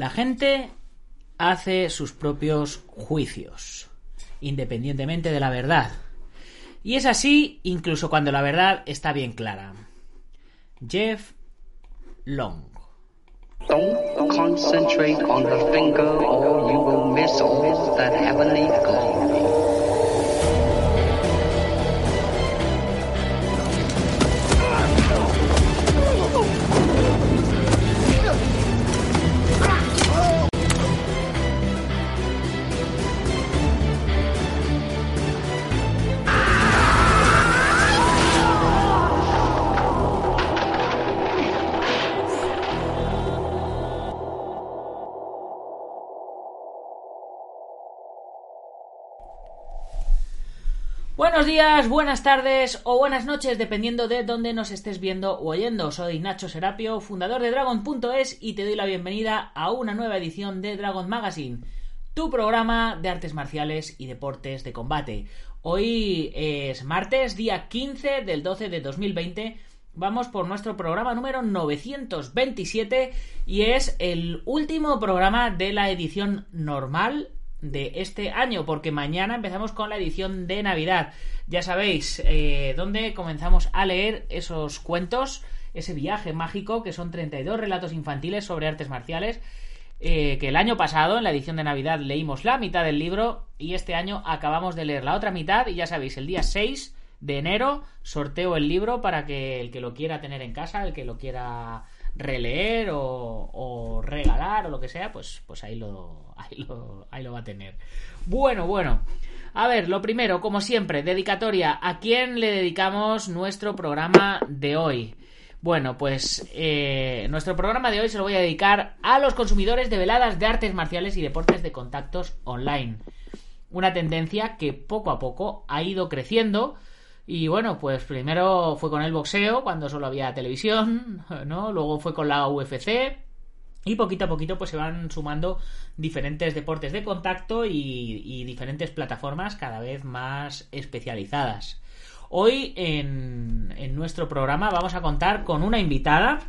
La gente hace sus propios juicios, independientemente de la verdad. Y es así incluso cuando la verdad está bien clara. Jeff Long. Don't concentrate on the finger or you will miss all that heavenly glory. Buenos días, buenas tardes o buenas noches, dependiendo de dónde nos estés viendo o oyendo. Soy Nacho Serapio, fundador de Dragon.es y te doy la bienvenida a una nueva edición de Dragon Magazine, tu programa de artes marciales y deportes de combate. Hoy es martes, día 15 del 12 de 2020. Vamos por nuestro programa número 927 y es el último programa de la edición normal de este año, porque mañana empezamos con la edición de Navidad. Ya sabéis, eh, donde comenzamos a leer esos cuentos, ese viaje mágico, que son 32 relatos infantiles sobre artes marciales, eh, que el año pasado, en la edición de Navidad, leímos la mitad del libro y este año acabamos de leer la otra mitad y ya sabéis, el día 6 de enero sorteo el libro para que el que lo quiera tener en casa, el que lo quiera releer o, o regalar o lo que sea, pues, pues ahí, lo, ahí, lo, ahí lo va a tener. Bueno, bueno. A ver, lo primero, como siempre, dedicatoria. ¿A quién le dedicamos nuestro programa de hoy? Bueno, pues eh, nuestro programa de hoy se lo voy a dedicar a los consumidores de veladas de artes marciales y deportes de contactos online. Una tendencia que poco a poco ha ido creciendo y bueno, pues primero fue con el boxeo, cuando solo había televisión, ¿no? Luego fue con la UFC. Y poquito a poquito pues se van sumando diferentes deportes de contacto y, diferentes plataformas cada vez más especializadas. Hoy en, en nuestro programa vamos a contar con una invitada,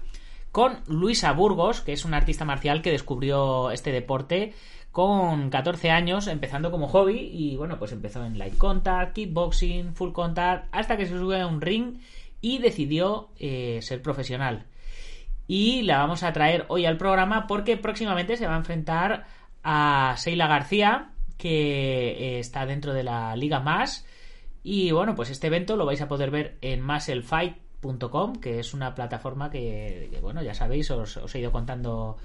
con Luisa Burgos, que es una artista marcial que descubrió este deporte con 14 años, empezando como hobby, y bueno, pues empezó en light contact, kickboxing, full contact, hasta que se sube a un ring y decidió eh, ser profesional. Y la vamos a traer hoy al programa porque próximamente se va a enfrentar a Seila García, que eh, está dentro de la Liga Más. Y bueno, pues este evento lo vais a poder ver en musclefight.com, que es una plataforma que, bueno, ya sabéis, os, he ido contando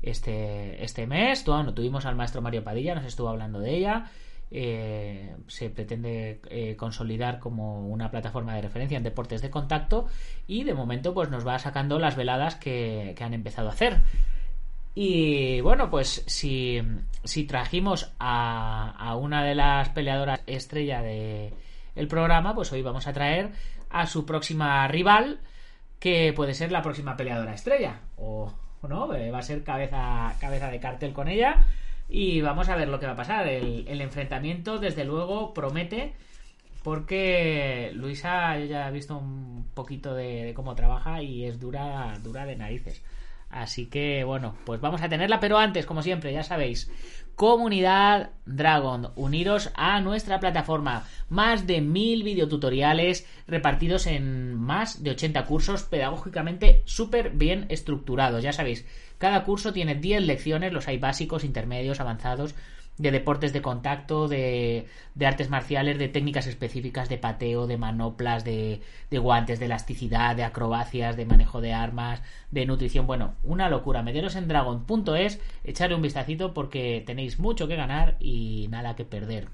este, este mes. Tuvimos al maestro Mario Padilla, nos estuvo hablando de ella. Eh, se pretende eh, consolidar como una plataforma de referencia en deportes de contacto y de momento pues nos va sacando las veladas que, han empezado a hacer. Y bueno, pues si, si trajimos a, una de las peleadoras estrella de el programa, pues hoy vamos a traer a su próxima rival, que puede ser la próxima peleadora estrella. O, ¿no? Eh, va a ser cabeza, cabeza de cartel con ella. Y vamos a ver lo que va a pasar. El, enfrentamiento, desde luego, promete. Porque Luisa, yo ya he visto un poquito de, de, cómo trabaja y es dura, dura de narices. Así que bueno, pues vamos a tenerla, pero antes, como siempre, ya sabéis, Comunidad Dragon, uniros a nuestra plataforma. Más de mil videotutoriales repartidos en más de 80 cursos pedagógicamente súper bien estructurados. Ya sabéis, Cada curso tiene 10 lecciones, los hay básicos, intermedios, avanzados, de deportes de contacto, de, de artes marciales, de técnicas específicas de pateo, de manoplas, de, de guantes, de elasticidad, de acrobacias, de manejo de armas, de nutrición. Bueno, una locura. Meteros en dragon.es, echarle un vistacito porque tenéis mucho que ganar y nada que perder.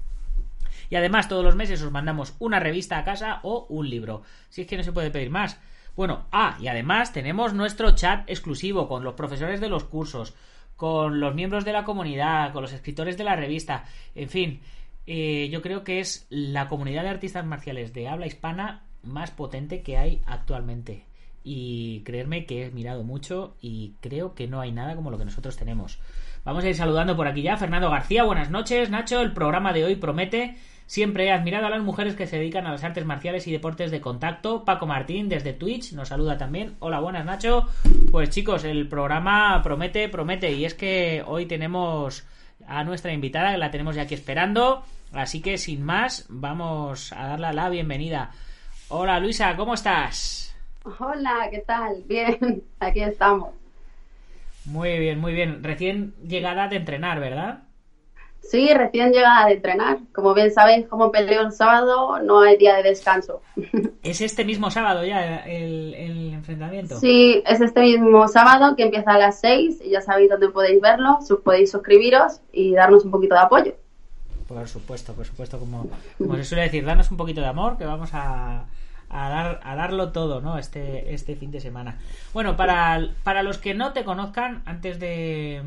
Y además todos los meses os mandamos una revista a casa o un libro. Si es que no se puede pedir más. Bueno, ah, y además tenemos nuestro chat exclusivo con los profesores de los cursos, con los miembros de la comunidad, con los escritores de la revista, en fin, eh, yo creo que es la comunidad de artistas marciales de habla hispana más potente que hay actualmente. Y creerme que he mirado mucho y creo que no hay nada como lo que nosotros tenemos. Vamos a ir saludando por aquí ya. Fernando García, buenas noches. Nacho, el programa de hoy promete. Siempre he admirado a las mujeres que se dedican a las artes marciales y deportes de contacto. Paco Martín desde Twitch nos saluda también. Hola, buenas Nacho. Pues chicos, el programa promete, promete. Y es que hoy tenemos a nuestra invitada, que la tenemos ya aquí esperando. Así que sin más, vamos a darle la bienvenida. Hola Luisa, ¿cómo estás? Hola, ¿qué tal? Bien, aquí estamos. Muy bien, muy bien. Recién llegada de entrenar, ¿verdad? Sí, recién llegada de entrenar. Como bien sabéis, como peleo el sábado, no hay día de descanso. ¿Es este mismo sábado ya el, el enfrentamiento? Sí, es este mismo sábado que empieza a las 6 y ya sabéis dónde podéis verlo, podéis suscribiros y darnos un poquito de apoyo. Por supuesto, por supuesto, como, como se suele decir, darnos un poquito de amor, que vamos a, a, dar, a darlo todo, ¿no? Este, este fin de semana. Bueno, para, para los que no te conozcan, antes de,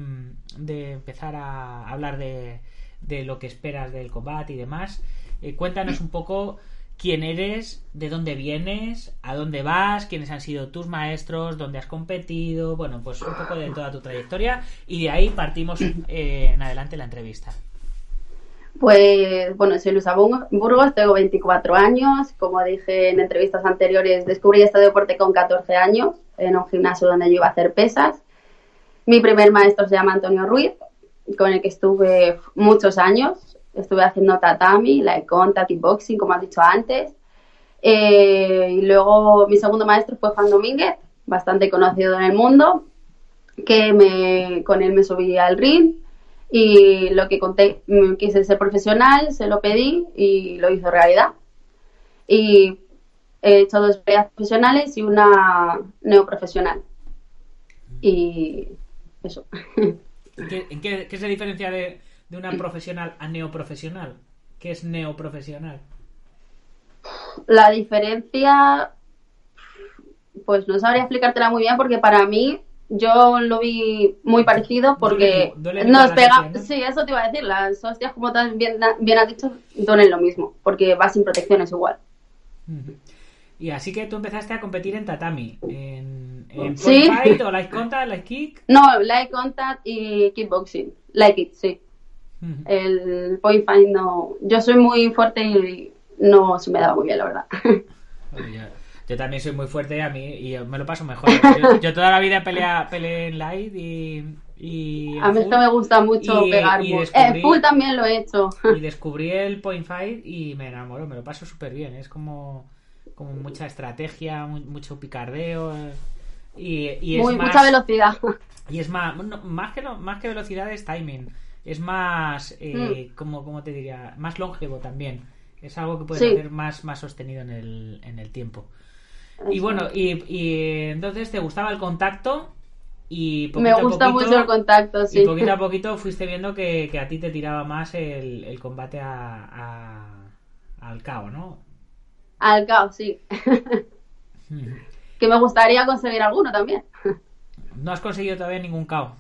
de empezar a hablar de, de lo que esperas del combate y demás, eh, cuéntanos un poco quién eres, de dónde vienes, a dónde vas, quiénes han sido tus maestros, dónde has competido, bueno, pues un poco de toda tu trayectoria y de ahí partimos eh, en adelante la entrevista. Pues bueno, soy Luisa Burgos, tengo 24 años. Como dije en entrevistas anteriores, descubrí este deporte con 14 años en un gimnasio donde yo iba a hacer pesas. Mi primer maestro se llama Antonio Ruiz, con el que estuve muchos años. Estuve haciendo tatami, la contact, boxing, como has dicho antes. Eh, y luego mi segundo maestro fue Juan Domínguez, bastante conocido en el mundo, que me, con él me subí al ring y lo que conté, mm, quise ser profesional, se lo pedí y lo hizo realidad. Y he hecho dos peleas profesionales y una neoprofesional. Y eso. ¿Qué, qué, qué, es la diferencia de, de una profesional a neoprofesional? ¿Qué es neoprofesional? La diferencia, pues no sabría explicártela muy bien porque para mí yo lo vi muy parecido porque nos pega. Sí, eso te iba a decir. Las hostias, como bien, bien has dicho, duelen lo mismo porque vas sin protecciones igual. Y así que tú empezaste a competir en tatami. ¿En, en ¿Sí? fight o light contact, light kick? No, light contact y kickboxing. Light kick, sí. El point fight no. Yo soy muy fuerte y no se me daba muy bien, la verdad. Yo también soy muy fuerte a mí y me lo paso mejor. Yo, toda la vida pelea, peleé en light y, y a mí esto me gusta mucho pegar. Y en full también lo he hecho. Y descubrí el point fight y me enamoro, me lo paso súper bien. Es como, como mucha estrategia, mucho picardeo. Y, y es Muy, mucha velocidad. Y es más, más, que, más que velocidad es timing. Es más, eh, mm. como, como te diría, más longevo también. Es algo que puede ser más, más sostenido en el, en el tiempo. Y bueno, y, y, entonces te gustaba el contacto y Me gusta mucho el contacto, sí. Y poquito a poquito fuiste viendo que, que a ti te tiraba más el, el combate a, a, al cabo, ¿no? Al cabo, sí. que me gustaría conseguir alguno también. ¿No has conseguido todavía ningún KO?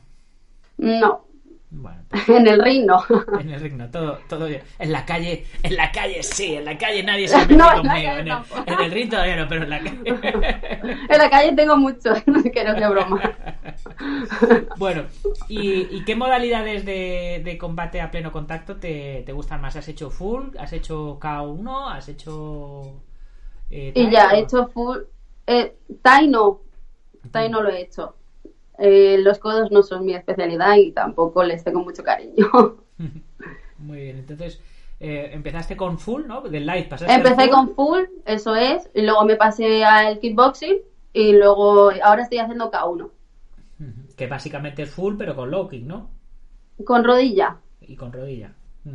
No. Bueno, pues, en el ring no. En el ring no, todo, todo bien. En la calle, en la calle sí, en la calle nadie se mete no, conmigo. En, el, en, el, ring todavía no, pero en la calle. en la calle tengo mucho, que no es broma. Bueno, ¿y, ¿y, qué modalidades de, de, combate a pleno contacto te, te, gustan más? ¿Has hecho full? ¿Has hecho K1? ¿Has hecho.? Eh, y ya, he hecho full. Eh, Tai no. Tai no lo he hecho. Eh, los codos no son mi especialidad y tampoco les tengo mucho cariño. Muy bien, entonces eh, empezaste con full, ¿no? Del light pasaste Empecé con full, eso es, y luego me pasé al kickboxing y luego ahora estoy haciendo K1. Que básicamente es full, pero con low kick, ¿no? Con rodilla, Y con rodilla.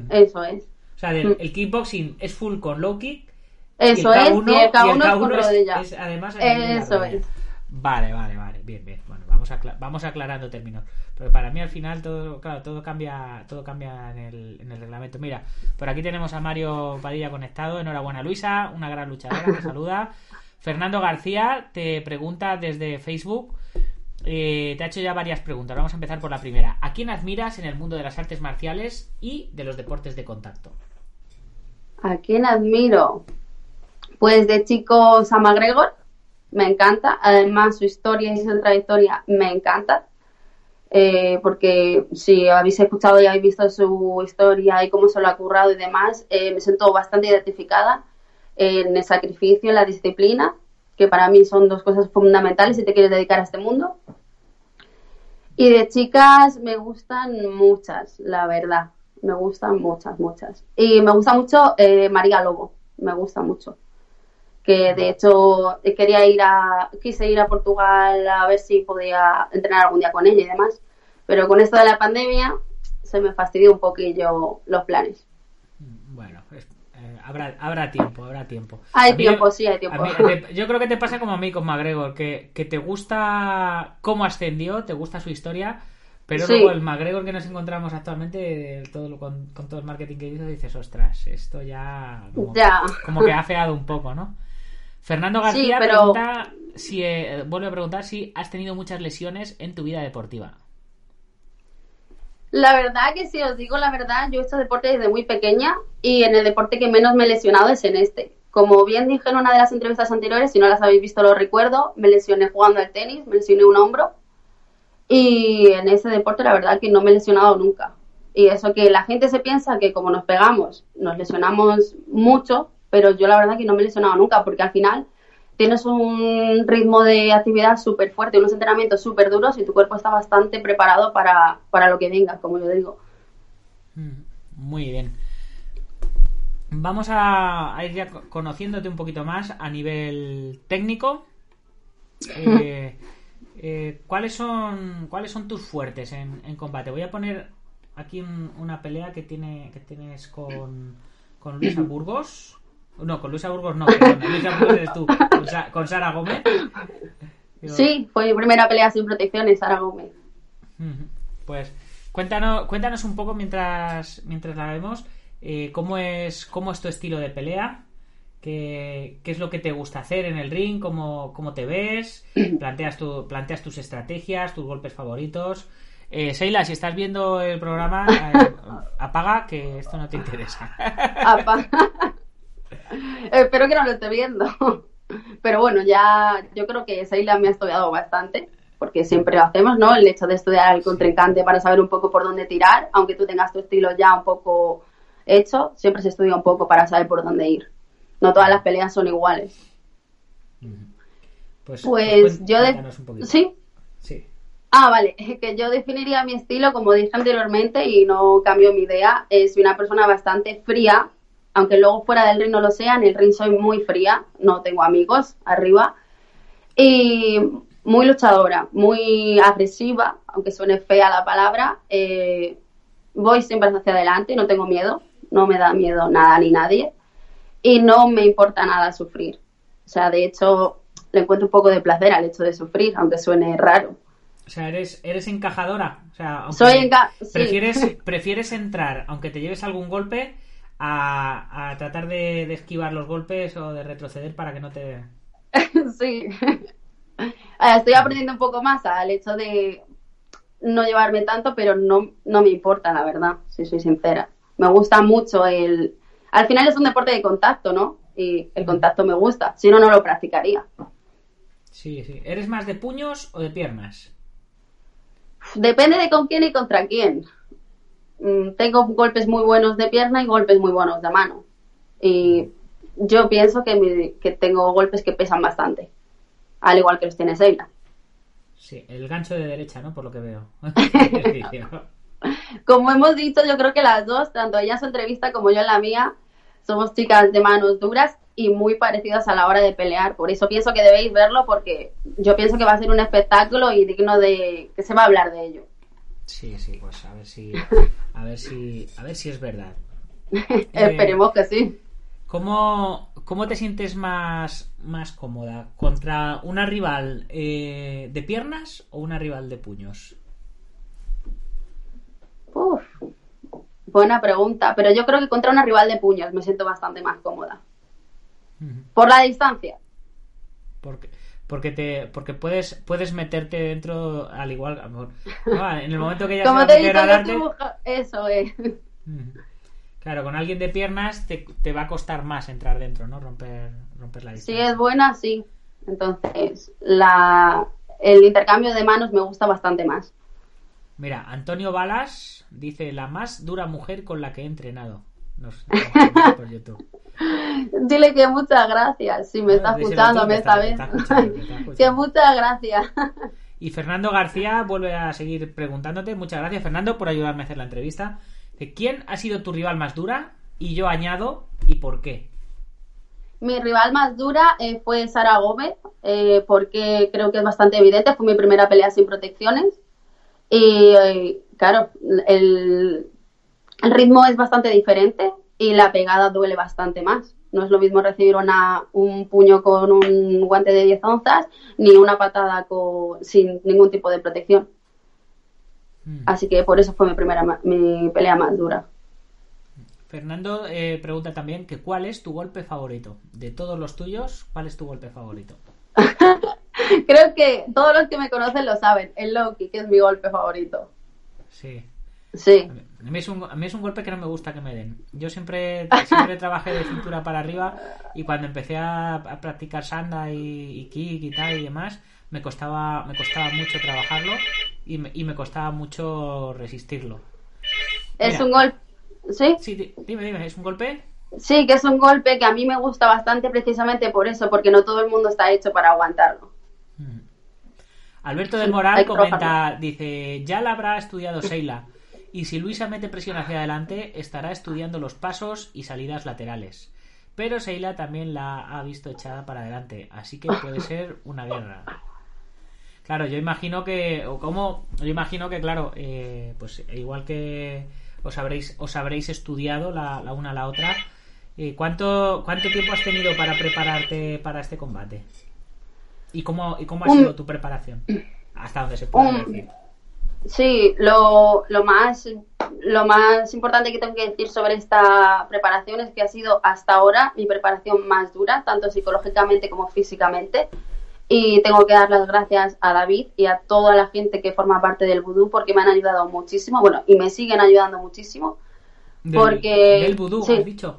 Eso es. O sea, del- el kickboxing es full con low kick. Eso y el es, K1, y el K1 y el es con K1 es- rodilla. es además Eso rodilla. es. Vale, vale, vale. Bien, bien. Bueno, vamos, acla- vamos aclarando términos. Pero para mí al final todo, claro, todo cambia, todo cambia en el, en el reglamento. Mira, por aquí tenemos a Mario Padilla conectado. Enhorabuena, Luisa, una gran luchadora. Te saluda. Fernando García te pregunta desde Facebook. eh, te ha hecho ya varias preguntas. Vamos a empezar por la primera. ¿A quién admiras en el mundo de las artes marciales y de los deportes de contacto? ¿A quién admiro? Pues de chico Sam McGregor, me encanta. Además, su historia y su trayectoria me encanta. Eh, porque si habéis escuchado y habéis visto su historia y cómo se lo ha currado y demás, eh, me siento bastante identificada en el sacrificio, en la disciplina, que para mí son dos cosas fundamentales si te quieres dedicar a este mundo. Y de chicas me gustan muchas, la verdad. Me gustan muchas, muchas. Y me gusta mucho eh, María Lobo, me gusta mucho. Que de hecho quería ir a, quise ir a Portugal a ver si podía entrenar algún día con ella y demás. Pero con esto de la pandemia se me fastidió un poquillo los planes. Bueno, es- eh, habrá, habrá tiempo, habrá tiempo. Hay A mí- tiempo, sí, hay tiempo. mí- yo creo que te pasa como a mí con McGregor, que, que te gusta cómo ascendió, te gusta su historia, pero Sí. luego el McGregor que nos encontramos actualmente, todo con, con todo el marketing que hizo, dices, ostras, esto ya como, Ya. como que ha feado un poco, ¿no? Fernando García Sí, pero- pregunta si, eh, vuelve a preguntar si has tenido muchas lesiones en tu vida deportiva. La verdad que si os digo la verdad, yo he hecho deporte desde muy pequeña y en el deporte que menos me he lesionado es en este. Como bien dije en una de las entrevistas anteriores, si no las habéis visto lo recuerdo, me lesioné jugando al tenis, me lesioné un hombro y en ese deporte la verdad que no me he lesionado nunca. Y eso que la gente se piensa que como nos pegamos, nos lesionamos mucho, pero yo la verdad que no me he lesionado nunca porque al final tienes un ritmo de actividad súper fuerte, unos entrenamientos súper duros y tu cuerpo está bastante preparado para, para lo que venga, como yo digo. Mm, Muy bien. Vamos a, a ir ya co- conociéndote un poquito más a nivel técnico. Eh, eh, ¿cuáles, son, ¿Cuáles son tus fuertes en, en combate? Voy a poner aquí un- una pelea que, tiene, que tienes con, con Luisa Burgos. No, con Luisa Burgos no, perdón, Luisa Burgos eres tú. Con, Sa- con Sara Gómez. Digo, Sí, fue mi primera pelea sin protecciones, Sara Gómez. Pues cuéntanos, cuéntanos un poco mientras, mientras la vemos eh, cómo es cómo es tu estilo de pelea, qué, qué es lo que te gusta hacer en el ring, cómo, cómo te ves, planteas, tu, planteas tus estrategias, tus golpes favoritos. Eh, Seila, si estás viendo el programa, eh, apaga que esto no te interesa. Apa. Espero que no lo esté viendo. Pero bueno, ya yo creo que Seila me ha estudiado bastante, porque siempre lo hacemos, ¿no? El hecho de estudiar al contrincante para saber un poco por dónde tirar, aunque tú tengas tu estilo ya un poco hecho, siempre se estudia un poco para saber por dónde ir. No todas las peleas son iguales. Pues, Pues cuen- yo de... Sí. Sí. Ah, vale, que yo definiría mi estilo, como dije anteriormente, y no cambio mi idea, es una persona bastante fría, aunque luego fuera del ring no lo sea, en el ring soy muy fría, no tengo amigos arriba, y muy luchadora, muy agresiva, aunque suene fea la palabra, eh, voy siempre hacia adelante, no tengo miedo, no me da miedo nada ni nadie, y no me importa nada sufrir. O sea, de hecho, le encuentro un poco de placer al hecho de sufrir, aunque suene raro. O sea, eres, eres encajadora. O sea, Soy enca- sí. prefieres, prefieres entrar, aunque te lleves algún golpe, a, a tratar de, de esquivar los golpes o de retroceder para que no te. sí. Estoy aprendiendo un poco más al hecho de no llevarme tanto, pero no, no me importa, la verdad, si soy sincera. Me gusta mucho el... Al final es un deporte de contacto, ¿no? Y el contacto me gusta, si no, no lo practicaría. Sí, sí. ¿Eres más de puños o de piernas? Depende de con quién y contra quién. Mm, Tengo golpes muy buenos de pierna y golpes muy buenos de mano. Y yo pienso que, mi- que tengo golpes que pesan bastante, al igual que los tiene Seila. Sí, el gancho de derecha, ¿no? Por lo que veo. Como hemos dicho, yo creo que las dos, tanto ella en su entrevista como yo en la mía, somos chicas de manos duras y muy parecidas a la hora de pelear. Por eso pienso que debéis verlo porque yo pienso que va a ser un espectáculo y digno de que se va a hablar de ello. Sí, sí, pues a ver si, a ver si, a ver si es verdad. Esperemos que sí. ¿Cómo, cómo te sientes más, más cómoda? ¿Contra una rival eh, de piernas o una rival de puños? Uf, buena pregunta, pero yo creo que contra una rival de puños me siento bastante más cómoda. Por la distancia. Porque, porque te, porque puedes, puedes meterte dentro al igual, a lo mejor. No, en el momento que ya Como te darte. eso es. Claro, con alguien de piernas te, te va a costar más entrar dentro, ¿no? Romper, romper la Si distancia. es buena, sí. Entonces, la, el intercambio de manos me gusta bastante más. Mira, Antonio Balas dice la más dura mujer con la que he entrenado. Nos, nos- por YouTube. Dile que muchas gracias. Si me está escuchando, te está escuchando. que muchas gracias. Y Fernando García vuelve a seguir preguntándote. Muchas gracias, Fernando, por ayudarme a hacer la entrevista. ¿Quién ha sido tu rival más dura? Y yo añado, ¿y por qué? Mi rival más dura eh, fue Sara Gómez, eh, porque creo que es bastante evidente. Fue mi primera pelea sin protecciones. Y eh, claro, el, el ritmo es bastante diferente y la pegada duele bastante más. No es lo mismo recibir una, un puño con un guante de 10 onzas ni una patada con, sin ningún tipo de protección. Mm. Así que por eso fue mi primera mi pelea más dura. Fernando eh, pregunta también que cuál es tu golpe favorito. De todos los tuyos, ¿cuál es tu golpe favorito? Creo que todos los que me conocen lo saben. El low kick es mi golpe favorito. Sí. Sí. A mí, es un, a mí es un golpe que no me gusta que me den. Yo siempre, siempre trabajé de cintura para arriba y cuando empecé a, a practicar sanda y, y kick y tal y demás, me costaba, me costaba mucho trabajarlo y me, y me costaba mucho resistirlo. Es un golpe. ¿Sí? Sí, di- dime, dime, ¿es un golpe? Sí, que es un golpe que a mí me gusta bastante precisamente por eso, porque no todo el mundo está hecho para aguantarlo. Mm. Alberto del Moral comenta, dice, ya la habrá estudiado Sheila. Y si Luisa mete presión hacia adelante, estará estudiando los pasos y salidas laterales. Pero Sheila también la ha visto echada para adelante, así que puede ser una guerra. Claro, yo imagino que, o como, yo imagino que, claro, eh, pues igual que os habréis, os habréis estudiado la, la una a la otra, eh, ¿cuánto, ¿cuánto tiempo has tenido para prepararte para este combate? ¿Y cómo, y cómo ha sido tu preparación? Hasta donde se pueda un- decir. Sí, lo, lo más lo más importante que tengo que decir sobre esta preparación es que ha sido hasta ahora mi preparación más dura, tanto psicológicamente como físicamente. Y tengo que dar las gracias a David y a toda la gente que forma parte del vudú porque me han ayudado muchísimo, bueno, y me siguen ayudando muchísimo. Del, porque- del vudú, sí. has dicho.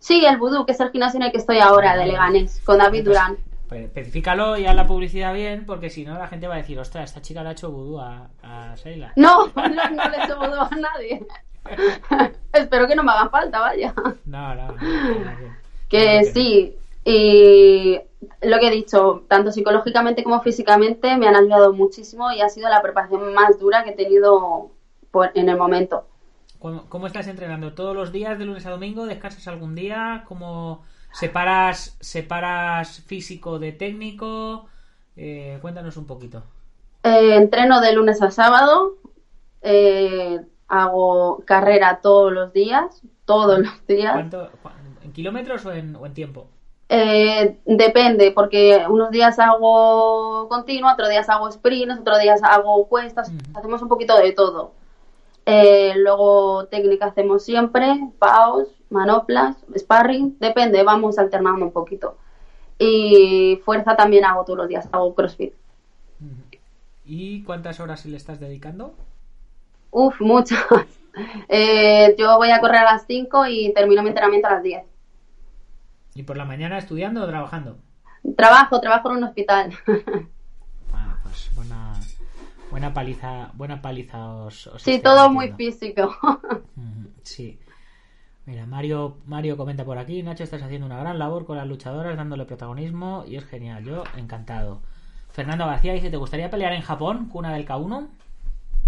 Sí, el vudú, que es el gimnasio en el que estoy ahora, de Leganés, con David Pues, Durán. Pues, especifícalo y haz la publicidad bien, porque si no la gente va a decir, ostras, esta chica le ha hecho vudú a, a Sheila. No, no, no le he hecho vudú a nadie. Espero que no me haga falta, vaya. No, no. no, no, no. Que sí, y lo que he dicho, tanto psicológicamente como físicamente me han ayudado muchísimo y ha sido la preparación más dura que he tenido por- en el momento. ¿Cómo, cómo estás entrenando? ¿Todos los días de lunes a domingo? ¿Descansas algún día? ¿Cómo separas, separas físico de técnico? Eh, cuéntanos un poquito. Eh, entreno de lunes a sábado, eh, hago carrera todos los días, todos los días. ¿Cuánto, cua- ¿En kilómetros o en, o en tiempo? Eh, depende, porque unos días hago continuo, otros días hago sprints, otros días hago cuestas, hacemos un poquito de todo. Eh, luego técnica hacemos siempre, paus, manoplas, sparring, depende, vamos alternando un poquito. Y fuerza también hago todos los días, hago crossfit. ¿Y cuántas horas le estás dedicando? Uf, muchas. Eh, yo voy a correr a las 5 y termino mi entrenamiento a las 10. ¿Y por la mañana estudiando o trabajando? Trabajo, trabajo en un hospital. Ah, pues buena, buena paliza, buena paliza os, os sí, todo muy físico. Sí. Mira, Mario, Mario comenta por aquí, Nacho, estás haciendo una gran labor con las luchadoras, dándole protagonismo y es genial. Yo, encantado. Fernando García dice, ¿te gustaría pelear en Japón, cuna del K1?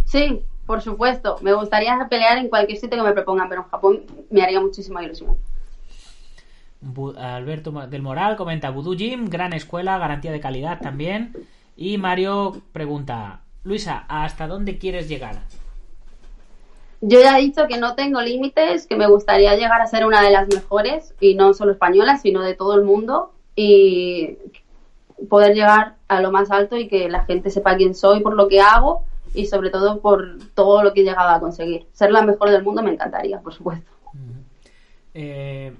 Sí, por supuesto. Me gustaría pelear en cualquier sitio que me propongan, pero en Japón me haría muchísima ilusión. Alberto del Moral comenta Voodoo Gym, gran escuela, garantía de calidad también. Y Mario pregunta, Luisa, ¿hasta dónde quieres llegar? Yo ya he dicho que no tengo límites, que me gustaría llegar a ser una de las mejores, y no solo españolas, sino de todo el mundo, y poder llegar a lo más alto y que la gente sepa quién soy por lo que hago y sobre todo por todo lo que he llegado a conseguir. Ser la mejor del mundo me encantaría, por supuesto. Eh,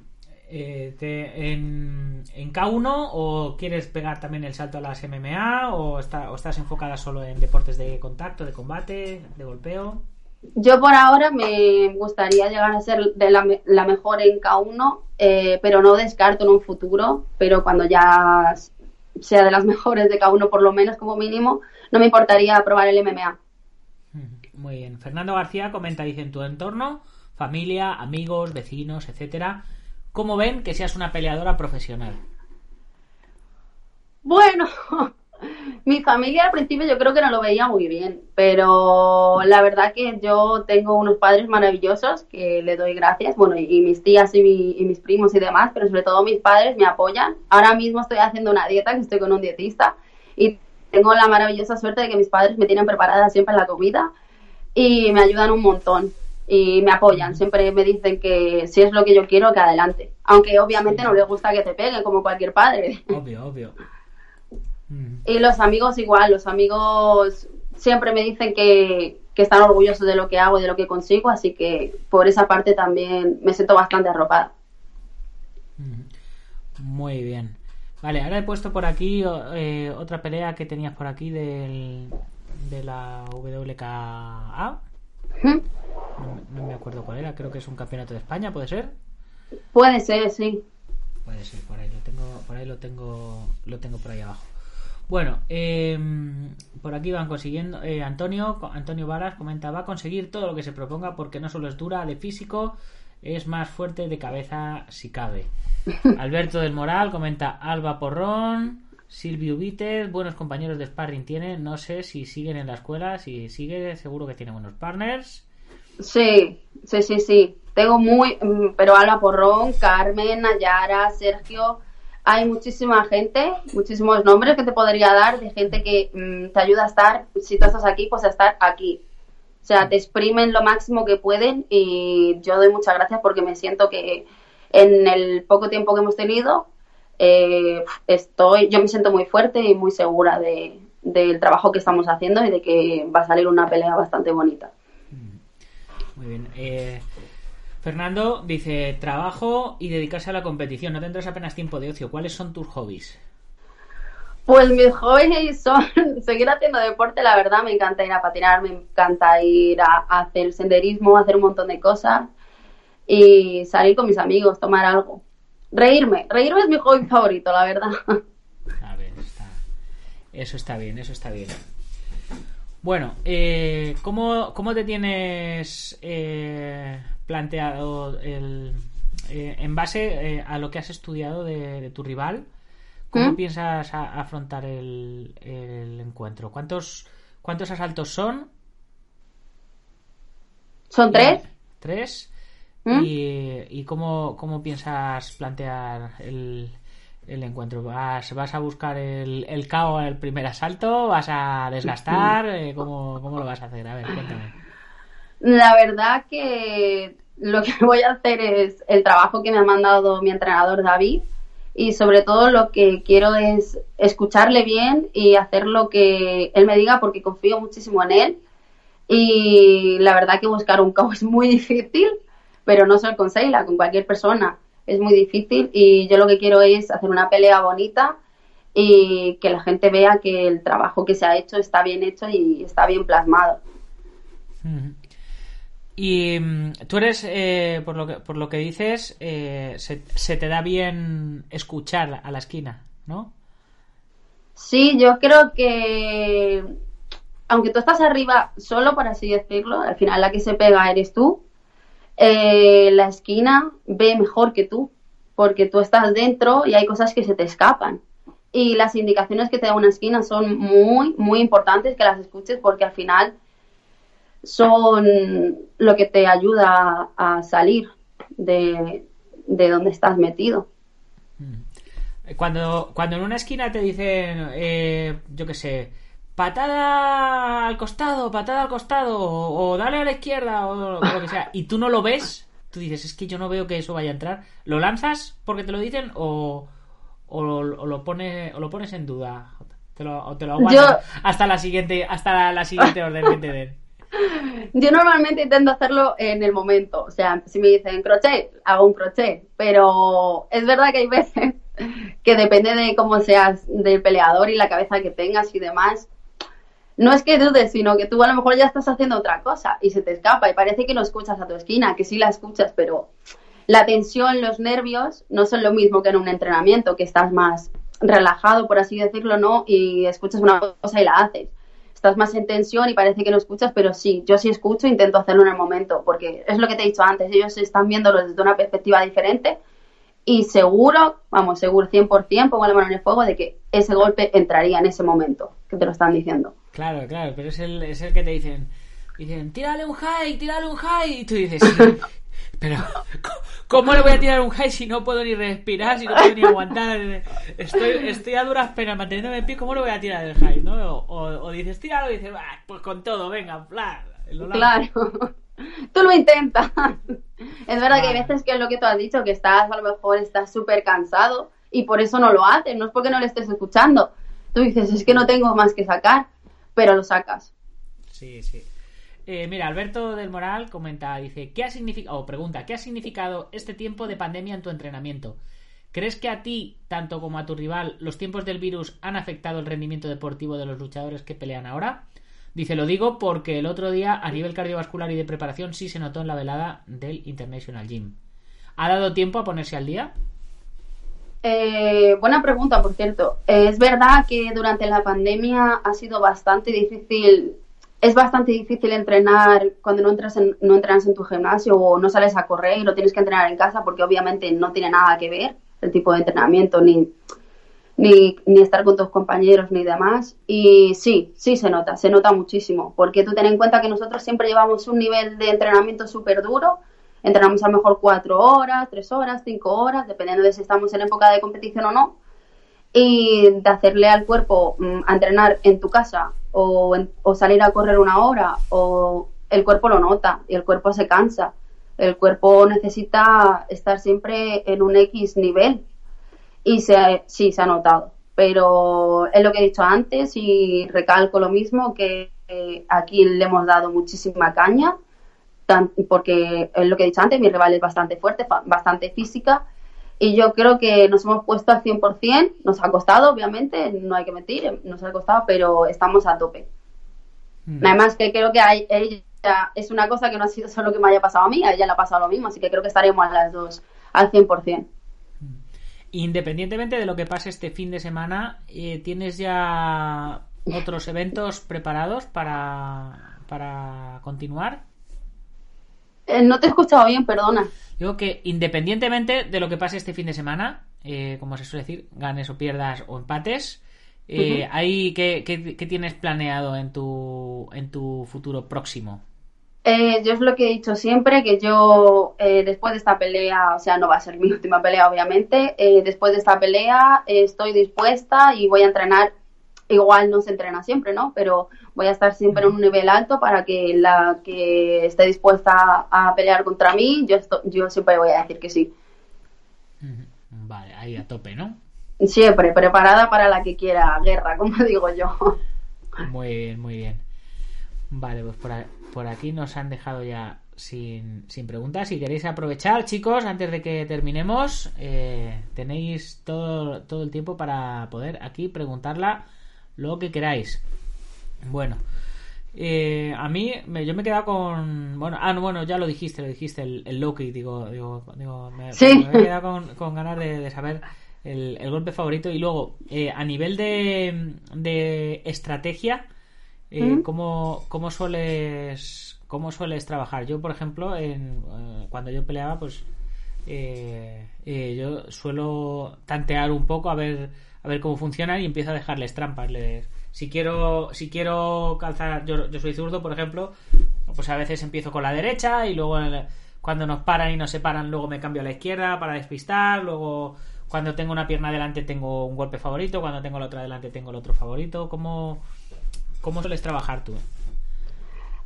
eh, en, en K1 o quieres pegar también el salto a las MMA o estás enfocada solo en deportes de contacto, de combate, de golpeo? Yo por ahora me gustaría llegar a ser de la, la mejor en K1, eh, pero no descarto en un futuro, pero cuando ya sea de las mejores de K1 por lo menos como mínimo, no me importaría probar el MMA. Muy bien. Fernando García comenta, dice, en tu entorno, familia, amigos, vecinos, etcétera, ¿cómo ven que seas una peleadora profesional? Bueno, mi familia al principio yo creo que no lo veía muy bien, pero la verdad que yo tengo unos padres maravillosos que le doy gracias, bueno, y, mis tías y mis primos y demás, pero sobre todo mis padres me apoyan. Ahora mismo estoy haciendo una dieta, que estoy con un dietista, y tengo la maravillosa suerte de que mis padres me tienen preparada siempre la comida y me ayudan un montón y me apoyan. Siempre me dicen que si es lo que yo quiero, que adelante. Aunque obviamente no les gusta que te peguen, como cualquier padre. Obvio, obvio. Mm, Y los amigos igual, los amigos siempre me dicen que, que están orgullosos de lo que hago y de lo que consigo, así que por esa parte también me siento bastante arropada. mm. Muy bien. Vale, ahora he puesto por aquí eh, otra pelea que tenías por aquí del, de la WKA. Ujú. No, no me acuerdo cuál era, creo que es un campeonato de España, ¿puede ser? Puede ser, sí. Puede ser, por ahí lo tengo, por ahí lo tengo, lo tengo por ahí abajo. Bueno, eh, por aquí van consiguiendo. eh, Antonio, Antonio Varas comenta, va a conseguir todo lo que se proponga porque no solo es dura de físico, es más fuerte de cabeza si cabe. Alberto del Moral comenta, Alba Porrón, Silvio Vites, buenos compañeros de sparring tiene, no sé si siguen en la escuela, si sigue, seguro que tiene buenos partners. Sí, sí, sí, sí. Tengo muy, mm, pero Alba Porrón, Carmen, Nayara, Sergio, hay muchísima gente, muchísimos nombres que te podría dar de gente que mm, te ayuda a estar, si tú estás aquí, pues a estar aquí. O sea, te exprimen lo máximo que pueden y yo doy muchas gracias porque me siento que en el poco tiempo que hemos tenido, eh, estoy, yo me siento muy fuerte y muy segura de, del trabajo que estamos haciendo y de que va a salir una pelea bastante bonita. Muy bien. Eh, Fernando dice, trabajo y dedicarse a la competición. No tendrás apenas tiempo de ocio. ¿Cuáles son tus hobbies? Pues mis hobbies son seguir haciendo deporte, la verdad, me encanta ir a patinar, me encanta ir a, a hacer senderismo, hacer un montón de cosas y salir con mis amigos, tomar algo. Reírme, reírme es mi hobby favorito, la verdad. A ver, está... eso está bien, eso está bien. Bueno, eh, ¿cómo, cómo te tienes eh, planteado el, eh, en base eh, a lo que has estudiado de, de tu rival? ¿Cómo ¿Mm? piensas a- afrontar el, el encuentro? ¿Cuántos, ¿Cuántos asaltos son? ¿Son tres? Tres. ¿Mm? ¿Y, y cómo, cómo piensas plantear el, el encuentro? ¿Vas, ¿Vas a buscar el, el KO al primer asalto? ¿Vas a desgastar? Eh, ¿Cómo, ¿Cómo lo vas a hacer? A ver, cuéntame. La verdad que lo que voy a hacer es el trabajo que me ha mandado mi entrenador David y sobre todo lo que quiero es escucharle bien y hacer lo que él me diga porque confío muchísimo en él. Y la verdad que buscar un KO es muy difícil, pero no solo con Seila, con cualquier persona es muy difícil. Y yo lo que quiero es hacer una pelea bonita y que la gente vea que el trabajo que se ha hecho está bien hecho y está bien plasmado. Y mm, tú eres, eh, por, lo que, por lo que dices, eh, se, te da bien escuchar a la esquina, ¿no? Sí, yo creo que aunque tú estás arriba solo, por así decirlo, al final la que se pega eres tú, eh, la esquina ve mejor que tú, porque tú estás dentro y hay cosas que se te escapan. Y las indicaciones que te da una esquina son muy, muy importantes que las escuches porque al final son lo que te ayuda a, a salir de, de donde estás metido. Cuando, cuando en una esquina te dicen, eh, yo qué sé, patada al costado, patada al costado, o, o dale a la izquierda, o, o lo que sea, y tú no lo ves, tú dices, es que yo no veo que eso vaya a entrar. ¿Lo lanzas porque te lo dicen o, o, lo, lo, pone, o lo pones en duda? Te lo, o te lo aguantas hasta la siguiente, hasta la, la siguiente orden que te den. Yo normalmente intento hacerlo en el momento. O sea, si me dicen crochet, hago un crochet. Pero es verdad que hay veces que depende de cómo seas del peleador y la cabeza que tengas y demás. No es que dudes, sino que tú a lo mejor ya estás haciendo otra cosa y se te escapa y parece que no escuchas a tu esquina, que sí la escuchas, pero la tensión, los nervios no son lo mismo que en un entrenamiento, que estás más relajado, por así decirlo, ¿no? Y escuchas una cosa y la haces estás más en tensión y parece que no escuchas, pero sí, yo sí escucho intento hacerlo en el momento, porque es lo que te he dicho antes, ellos están viéndolo desde una perspectiva diferente y seguro, vamos, seguro 100%, pongo la mano en el fuego de que ese golpe entraría en ese momento que te lo están diciendo. Claro, claro, pero es el, es el que te dicen, dicen, tírale un high, tírale un high, y tú dices, pero ¿cómo le voy a tirar un high si no puedo ni respirar, si no puedo ni aguantar? Estoy, estoy a duras penas manteniéndome en pie, ¿cómo le voy a tirar el high? ¿no? O, o, o dices, tíralo y dices, pues con todo, venga, bla. Claro. Tú lo intentas. Es verdad que hay veces que es lo que tú has dicho, que estás, a lo mejor estás súper cansado y por eso no lo haces, no es porque no le estés escuchando. Tú dices, es que no tengo más que sacar, pero lo sacas. Sí, sí. Eh, mira, Alberto del Moral comenta, dice, ¿qué ha significado, o pregunta, ¿qué ha significado este tiempo de pandemia en tu entrenamiento? ¿Crees que a ti, tanto como a tu rival, los tiempos del virus han afectado el rendimiento deportivo de los luchadores que pelean ahora? Dice, lo digo porque el otro día, a nivel cardiovascular y de preparación, sí se notó en la velada del International Gym. ¿Ha dado tiempo a ponerse al día? Eh, buena pregunta, por cierto. Es verdad que durante la pandemia ha sido bastante difícil es bastante difícil entrenar cuando no entras en, no entrenas en tu gimnasio o no sales a correr y lo tienes que entrenar en casa porque obviamente no tiene nada que ver el tipo de entrenamiento ni, ni, ni estar con tus compañeros ni demás. Y sí, sí se nota, se nota muchísimo porque tú ten en cuenta que nosotros siempre llevamos un nivel de entrenamiento súper duro. Entrenamos a lo mejor cuatro horas, tres horas, cinco horas, dependiendo de si estamos en época de competición o no y de hacerle al cuerpo mm, entrenar en tu casa o, en- o salir a correr una hora o el cuerpo lo nota y el cuerpo se cansa. El cuerpo necesita estar siempre en un X nivel y se, sí, se ha notado. Pero es lo que he dicho antes y recalco lo mismo, que eh, aquí le hemos dado muchísima caña, porque es lo que he dicho antes, mi rival es bastante fuerte, bastante física y yo creo que nos hemos puesto al 100%, nos ha costado, obviamente, no hay que mentir, nos ha costado, pero estamos a tope. Mm. Además que creo que hay, ella es una cosa que no ha sido solo que me haya pasado a mí, a ella le ha pasado lo mismo, así que creo que estaremos a las dos al 100%. Independientemente de lo que pase este fin de semana, eh, ¿tienes ya otros eventos preparados para, para continuar? Eh, no te he escuchado bien, perdona. Digo que independientemente de lo que pase este fin de semana, eh, como se suele decir, ganes o pierdas o empates, eh, ahí, ¿qué, qué, qué tienes planeado en tu, en tu futuro próximo? Eh, yo es lo que he dicho siempre, que yo eh, después de esta pelea, o sea, no va a ser mi última pelea, obviamente, eh, después de esta pelea estoy dispuesta y voy a entrenar, igual no se entrena siempre, ¿no? Pero voy a estar siempre en un nivel alto para que la que esté dispuesta a pelear contra mí, yo, esto- yo siempre voy a decir que sí. Vale, ahí a tope, ¿no? Siempre, preparada para la que quiera guerra, como digo yo. Muy bien, muy bien. Vale, pues por, a- por aquí nos han dejado ya sin, sin preguntas. Si queréis aprovechar, chicos, antes de que terminemos, eh, tenéis todo, todo el tiempo para poder aquí preguntarla lo que queráis. Bueno, eh, a mí, me- yo me he quedado con. Bueno, ah, no, bueno, ya lo dijiste, lo dijiste, el, el Loki, digo, digo, digo me, Sí. me he quedado con, con ganas de, de saber el, el golpe favorito. Y luego, eh, a nivel de, de estrategia, eh, ¿Mm? ¿cómo, cómo sueles cómo sueles trabajar? Yo, por ejemplo, en, eh, cuando yo peleaba, pues eh, eh, yo suelo tantear un poco a ver a ver cómo funcionan y empiezo a dejarles trampas. Si quiero si quiero calzar, yo, yo soy zurdo, por ejemplo, pues a veces empiezo con la derecha y luego cuando nos paran y nos separan luego me cambio a la izquierda para despistar, luego cuando tengo una pierna delante tengo un golpe favorito, cuando tengo la otra delante tengo el otro favorito. ¿Cómo, cómo sueles trabajar tú?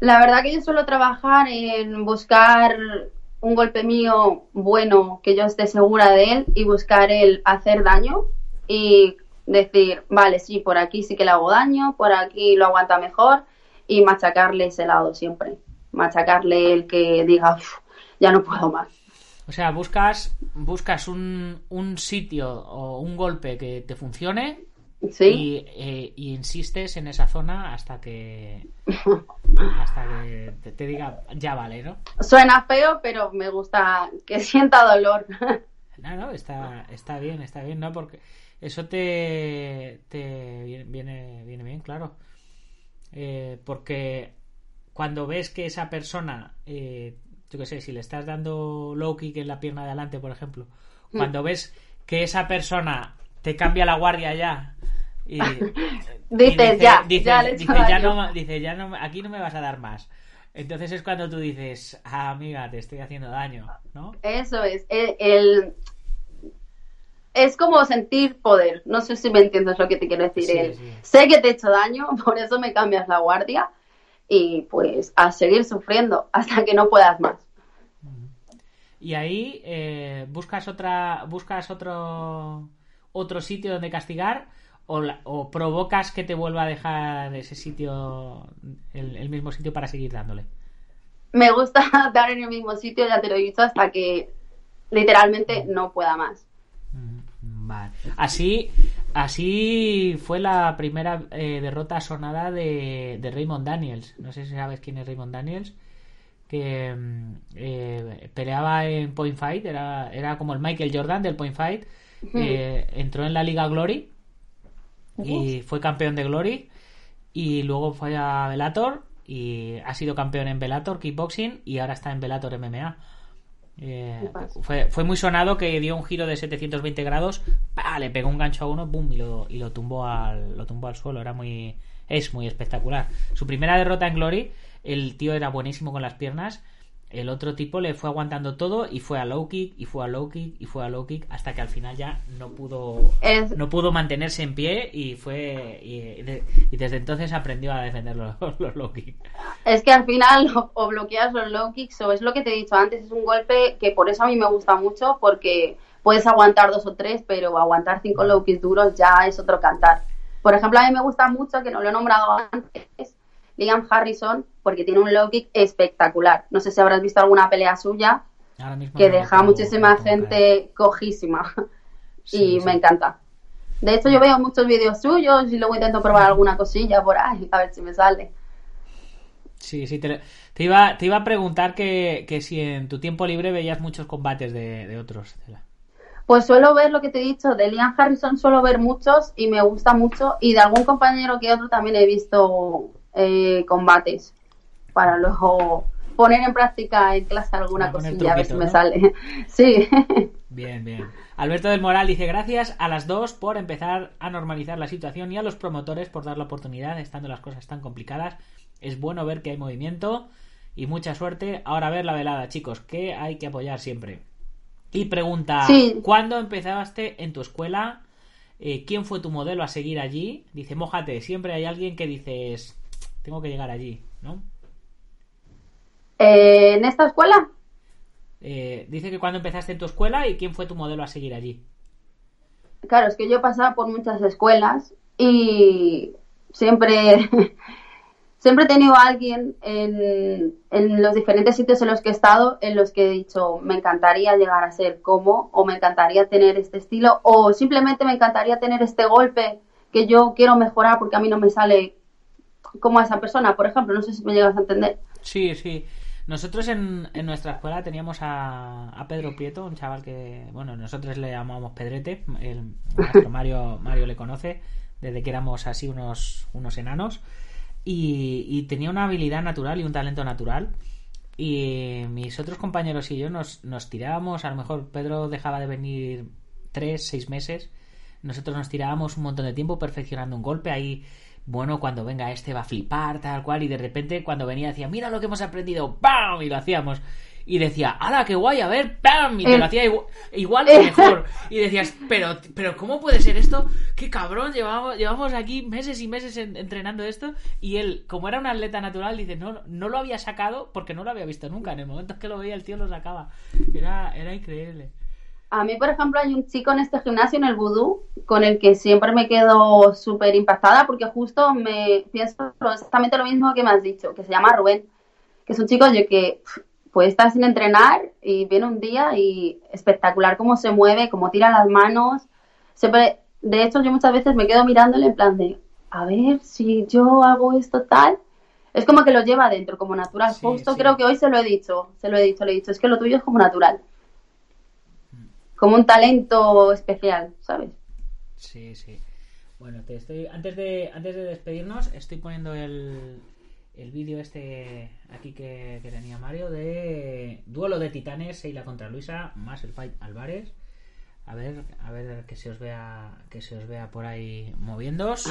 La verdad que yo suelo trabajar en buscar un golpe mío bueno, que yo esté segura de él, y buscar el hacer daño y decir, vale, sí, por aquí sí que le hago daño, por aquí lo aguanta mejor, y machacarle ese lado siempre. Machacarle el que diga, ya no puedo más. O sea, buscas, buscas un, un sitio o un golpe que te funcione Sí, y, eh, y insistes en esa zona hasta que hasta que te, te diga ya vale, ¿no? suena feo, pero me gusta que sienta dolor. No, no, está, está bien, está bien, ¿no? Porque eso te, te viene, viene, bien, claro. Eh, porque cuando ves que esa persona, eh, yo qué sé, si le estás dando low kick en la pierna de adelante, por ejemplo, cuando ves que esa persona te cambia la guardia ya y, y Dices, ya, dice, ya dice, ya no, dice, ya no, aquí no me vas a dar más. Entonces es cuando tú dices, ah, amiga, te estoy haciendo daño, ¿no? Eso es, el, el- es como sentir poder. No sé si me entiendes lo que te quiero decir. Sí, El, sí. Sé que te he hecho daño, por eso me cambias la guardia y pues a seguir sufriendo hasta que no puedas más. Y ahí eh, buscas otra, buscas otro otro sitio donde castigar o, la- o provocas que te vuelva a dejar ese sitio, el, el mismo sitio para seguir dándole. Me gusta dar en el mismo sitio, ya te lo he dicho, hasta que literalmente no pueda más. Mm, Vale. Así, así fue la primera eh, derrota sonada de, de Raymond Daniels. No sé si sabes quién es Raymond Daniels. Que mm, eh, peleaba en Point Fight, era, era como el Michael Jordan del Point Fight. Eh, entró en la Liga Glory y fue campeón de Glory. Y luego fue a Bellator y ha sido campeón en Bellator Kickboxing y ahora está en Bellator MMA. Eh, fue, fue muy sonado que dio un giro de 720 grados, ¡pa! le pegó un gancho a uno, ¡pum! y lo, y lo tumbó al lo tumbó al suelo. Era muy es muy espectacular. Su primera derrota en Glory, el tío era buenísimo con las piernas. El otro tipo le fue aguantando todo y fue a low kick y fue a low kick y fue a low kick hasta que al final ya no pudo Es, no pudo mantenerse en pie y fue y, de- y desde entonces aprendió a defender los, los low kick. es que al final o, o bloqueas los low kicks o es lo que te he dicho antes, es un golpe que por eso a mí me gusta mucho porque puedes aguantar dos o tres, pero aguantar cinco low kicks duros ya es otro cantar. Por ejemplo, a mí me gusta mucho, que no lo he nombrado antes, Liam Harrison, porque tiene un low kick espectacular. No sé si habrás visto alguna pelea suya que deja a muchísima gente cojísima Sí, y sí. me encanta. De hecho, yo veo muchos vídeos suyos y luego intento probar alguna cosilla por ahí, a ver si me sale. Sí, sí, te, iba, te iba a preguntar que, que si en tu tiempo libre veías muchos combates de, de otros. Pues suelo ver lo que te he dicho, de Liam Harrison suelo ver muchos y me gusta mucho y de algún compañero que otro también he visto eh, combates para luego poner en práctica en clase alguna cosilla, a ver si me sale. Sí. Bien, bien. Alberto del Moral dice gracias a las dos por empezar a normalizar la situación y a los promotores por dar la oportunidad estando las cosas tan complicadas. Es bueno ver que hay movimiento y mucha suerte. Ahora a ver la velada, chicos, que hay que apoyar siempre. Y pregunta, Sí. ¿cuándo empezaste en tu escuela? Eh, ¿Quién fue tu modelo a seguir allí? Dice, mójate, siempre hay alguien que dices, tengo que llegar allí, ¿no? Eh, en esta escuela, Eh, dice que cuando empezaste en tu escuela y quién fue tu modelo a seguir allí. Claro, es que yo he pasado por muchas escuelas y siempre, siempre he tenido a alguien en, en los diferentes sitios en los que he estado en los que he dicho, me encantaría llegar a ser como, o me encantaría tener este estilo, o simplemente me encantaría tener este golpe que yo quiero mejorar porque a mí no me sale como a esa persona, por ejemplo, no sé si me llegas a entender. Sí, sí. Nosotros en, en nuestra escuela teníamos a, a Pedro Prieto, un chaval que, bueno, nosotros le llamamos Pedrete, el Mario, Mario le conoce desde que éramos así unos, unos enanos, y, y tenía una habilidad natural y un talento natural. Y mis otros compañeros y yo nos, nos tirábamos, a lo mejor Pedro dejaba de venir tres, seis meses, nosotros nos tirábamos un montón de tiempo perfeccionando un golpe ahí bueno, cuando venga este va a flipar, tal cual, y de repente cuando venía decía, mira lo que hemos aprendido, ¡pam! y lo hacíamos. y decía, ¡hala, qué guay! A ver, ¡pam! Y te lo hacía igual, igual que mejor. Y decías, pero, pero ¿cómo puede ser esto? ¡Qué cabrón! Llevamos, llevamos aquí meses y meses en- entrenando esto. Y él, como era un atleta natural, dice, no, no lo había sacado porque no lo había visto nunca. En el momento que lo veía, el tío lo sacaba. Era, era increíble. A mí, por ejemplo, hay un chico en este gimnasio, en el Vudú, con el que siempre me quedo súper impactada porque justo me pienso exactamente lo mismo que me has dicho, que se llama Rubén, que es un chico oye, que puede estar sin entrenar y viene un día y espectacular cómo se mueve, cómo tira las manos. Siempre, de hecho, yo muchas veces me quedo mirándole en plan de, a ver si yo hago esto tal. Es como que lo lleva adentro, como natural. Sí, Justo sí. creo que hoy se lo he dicho, se lo he dicho, le he dicho, es que lo tuyo es como natural como un talento especial, ¿sabes? Sí, sí. Bueno, te estoy antes de antes de despedirnos estoy poniendo el, el vídeo este aquí que, que tenía Mario de duelo de titanes Seila contra Luisa más el fight Álvarez. A ver, a ver que se os vea que se os vea por ahí moviéndoos.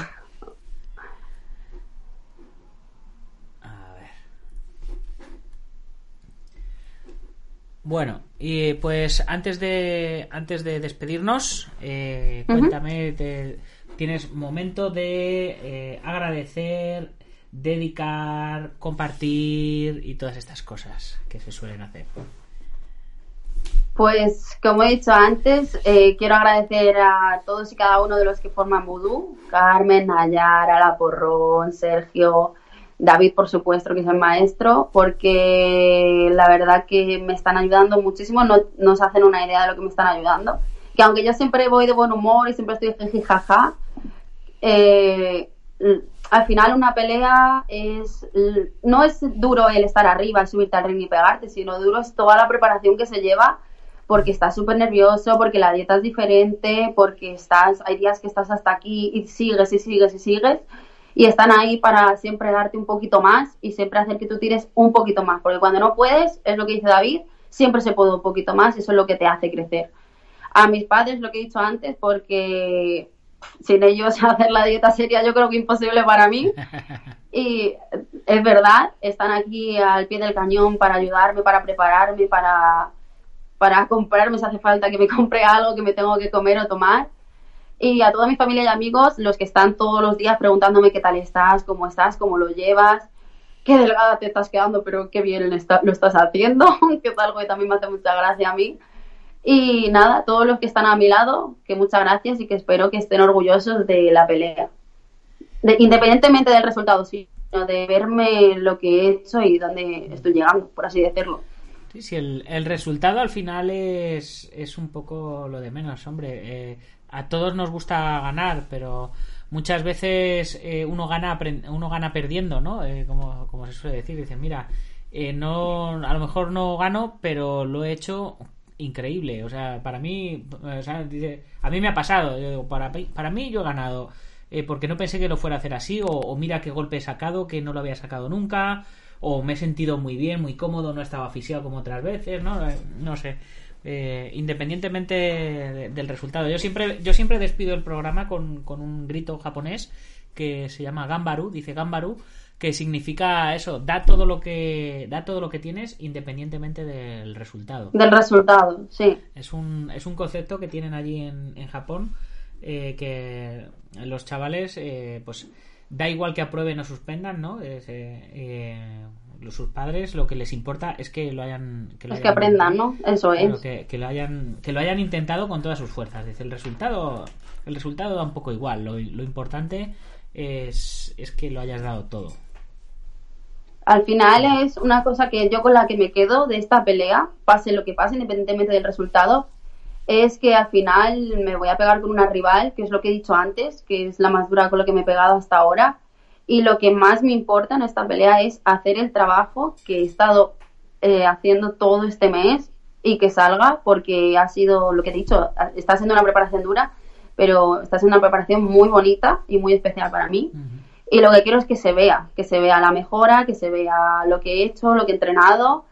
A ver. Bueno, y pues antes de antes de despedirnos, eh, cuéntame, te- tienes momento de eh, agradecer, dedicar, compartir y todas estas cosas que se suelen hacer. Pues como he dicho antes, eh, quiero agradecer a todos y cada uno de los que forman Vudú, Carmen, Nayar, Ala Porrón, Sergio, David por supuesto que es el maestro, porque la verdad que me están ayudando muchísimo, no, no se hacen una idea de lo que me están ayudando. Que aunque yo siempre voy de buen humor y siempre estoy jiji jaja, eh, al final una pelea es no es duro el estar arriba, subirte al ring y pegarte, sino duro es toda la preparación que se lleva porque estás súper nervioso, porque la dieta es diferente, porque estás, hay días que estás hasta aquí y sigues y sigues y sigues y están ahí para siempre darte un poquito más y siempre hacer que tú tires un poquito más, porque cuando no puedes, es lo que dice David, siempre se puede un poquito más y eso es lo que te hace crecer. A mis padres, lo que he dicho antes, porque sin ellos hacer la dieta sería yo creo que imposible para mí. Y es verdad, están aquí al pie del cañón para ayudarme, para prepararme, para, para comprarme si hace falta que me compre algo que me tengo que comer o tomar. Y a toda mi familia y amigos, los que están todos los días preguntándome qué tal estás, cómo estás, cómo lo llevas, qué delgada te estás quedando, pero qué bien lo está- lo estás haciendo, que es algo que también me hace mucha gracia a mí. Y nada, todos los que están a mi lado, que muchas gracias y que espero que estén orgullosos de la pelea. De- independientemente del resultado, sino de verme lo que he hecho y dónde estoy llegando, por así decirlo. Sí, sí, el, el resultado al final es, es un poco lo de menos, hombre. Eh, a todos nos gusta ganar, pero muchas veces eh, uno gana uno gana perdiendo, ¿no? Eh, como, como se suele decir, dicen, mira, eh, no, a lo mejor no gano, pero lo he hecho increíble. O sea, para mí, o sea, dice, a mí me ha pasado. Yo digo, para, para mí yo he ganado. eh, porque no pensé que lo fuera a hacer así, o, mira qué golpe he sacado, que no lo había sacado nunca, o me he sentido muy bien, muy cómodo, no estaba asfixiado como otras veces, ¿no? No sé. Eh, independientemente de- del resultado. Yo siempre, yo siempre despido el programa con, con un grito japonés que se llama Gambaru, dice Gambaru, que significa eso, da todo lo que, da todo lo que tienes independientemente del resultado. Del resultado, sí. Es un, es un concepto que tienen allí en, en Japón eh, que los chavales, eh, pues da igual que aprueben o suspendan, ¿no? Es, eh, eh, sus padres lo que les importa es que lo hayan... lo Es que hayan- aprendan, ¿no? Eso es. que, que lo hayan que lo hayan intentado con todas sus fuerzas. Dice el resultado el resultado da un poco igual. Lo, lo importante es, es que lo hayas dado todo. Al final es una cosa que yo con la que me quedo de esta pelea, pase lo que pase, independientemente del resultado, es que al final me voy a pegar con una rival, que es lo que he dicho antes, que es la más dura con la que me he pegado hasta ahora. Y lo que más me importa en esta pelea es hacer el trabajo que he estado eh, haciendo todo este mes y que salga, porque ha sido lo que he dicho, está siendo una preparación dura, pero está siendo una preparación muy bonita y muy especial para mí. Y lo que quiero es que se vea, que se vea la mejora, que se vea lo que he hecho, lo que he entrenado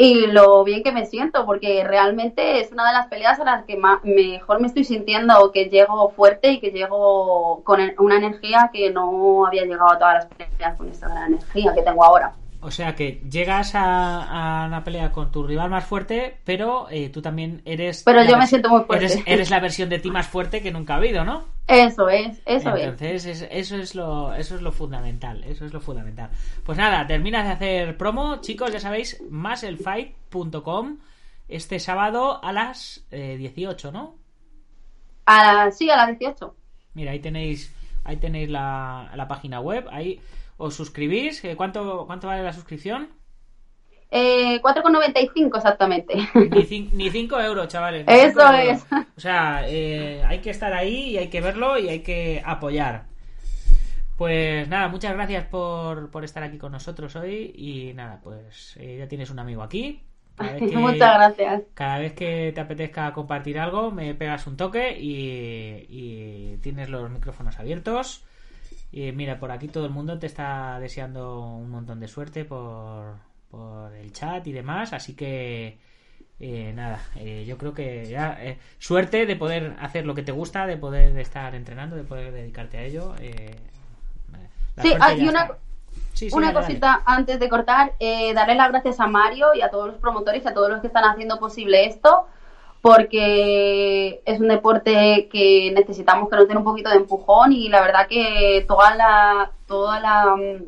y lo bien que me siento, porque realmente es una de las peleas a las que mejor me estoy sintiendo, que llego fuerte y que llego con e- una energía que no había llegado a todas las peleas con esta gran energía que tengo ahora. O sea que llegas a, a una pelea con tu rival más fuerte, pero eh, tú también eres. Pero yo me siento muy fuerte. Eres, eres la versión de ti más fuerte que nunca ha habido, ¿no? Eso es, eso es. Entonces, es- eso es lo eso es lo fundamental, eso es lo fundamental. Pues nada, terminas de hacer promo, chicos, ya sabéis, maselfight.com este sábado a las eh, 18, ¿no? A la, sí, a las 18. Mira, ahí tenéis ahí tenéis la, la página web, ahí os suscribís, eh, ¿cuánto cuánto vale la suscripción? Eh, 4,95 exactamente. Ni, cin- ni 5 euros, chavales. Eso euros. es. O sea, eh, hay que estar ahí y hay que verlo y hay que apoyar. Pues nada, muchas gracias por, por estar aquí con nosotros hoy. Y nada, pues eh, ya tienes un amigo aquí. Que- Muchas gracias. Cada vez que te apetezca compartir algo, me pegas un toque y, y tienes los micrófonos abiertos. Y mira, por aquí todo el mundo te está deseando un montón de suerte por, por el chat y demás. Así que, eh, nada, eh, yo creo que ya eh, suerte de poder hacer lo que te gusta, de poder estar entrenando, de poder dedicarte a ello. Sí, suerte ah, una, está. Sí, sí, una dale, dale. cosita antes de cortar, eh, darle las gracias a Mario y a todos los promotores y a todos los que están haciendo posible esto, porque es un deporte que necesitamos que nos den un poquito de empujón y la verdad que toda la toda la, mm,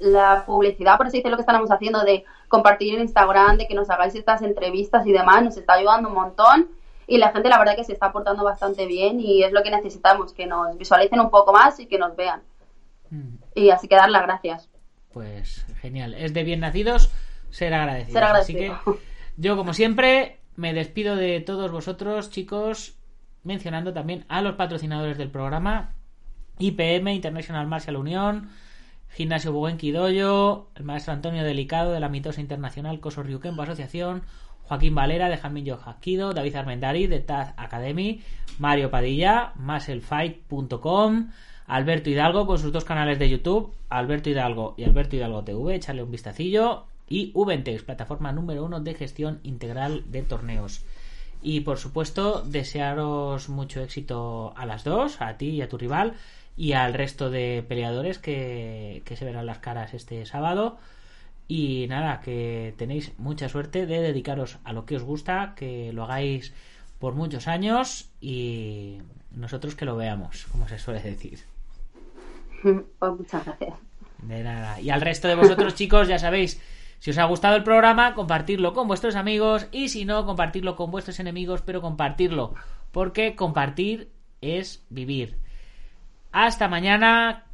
la publicidad, por así decirlo, que estamos haciendo de compartir en Instagram, de que nos hagáis estas entrevistas y demás, nos está ayudando un montón y la gente la verdad que se está portando bastante bien y es lo que necesitamos, que nos visualicen un poco más y que nos vean. Mm. Y así que dar las gracias. Pues genial. Es de bien nacidos ser agradecidos. Ser Así agradecido. que yo, como siempre, me despido de todos vosotros, chicos, mencionando también a los patrocinadores del programa. IPM, International Martial Unión, Gimnasio Buenqui Doyo, el maestro Antonio Delicado de la Mitosa Internacional Coso Ryukenpo Asociación, Joaquín Valera de Jamillo Jaquido, David Armendari de Taz Academy, Mario Padilla, maselfight.com, Alberto Hidalgo con sus dos canales de YouTube, Alberto Hidalgo y Alberto Hidalgo TV, echarle un vistacillo, y Ubentex, plataforma número uno de gestión integral de torneos. Y por supuesto, desearos mucho éxito a las dos, a ti y a tu rival, y al resto de peleadores que, que se verán las caras este sábado. Y nada, que tenéis mucha suerte de dedicaros a lo que os gusta, que lo hagáis por muchos años y nosotros que lo veamos, como se suele decir. Pues muchas gracias. De nada. Y al resto de vosotros, chicos, ya sabéis, si os ha gustado el programa, compartirlo con vuestros amigos y si no, compartirlo con vuestros enemigos, pero compartirlo, porque compartir es vivir. Hasta mañana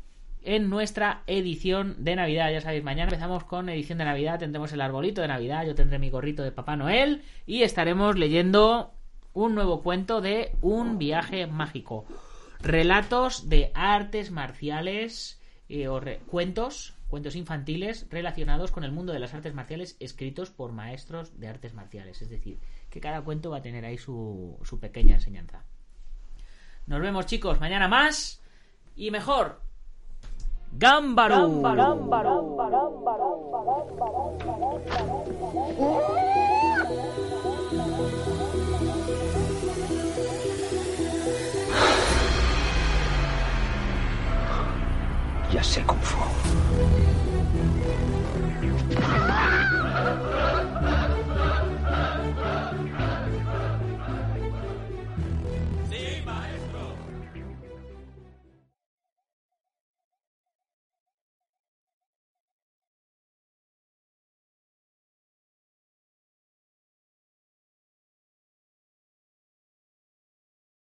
en nuestra edición de Navidad. Ya sabéis, mañana empezamos con edición de Navidad, tendremos el arbolito de Navidad, yo tendré mi gorrito de Papá Noel y estaremos leyendo un nuevo cuento de un viaje mágico. Relatos de artes marciales eh, o cuentos, cuentos infantiles relacionados con el mundo de las artes marciales escritos por maestros de artes marciales. Es decir, que cada cuento va a tener ahí su, pequeña enseñanza. Nos vemos chicos, mañana más y mejor. Gámbaro. Ya sé Kung Fu.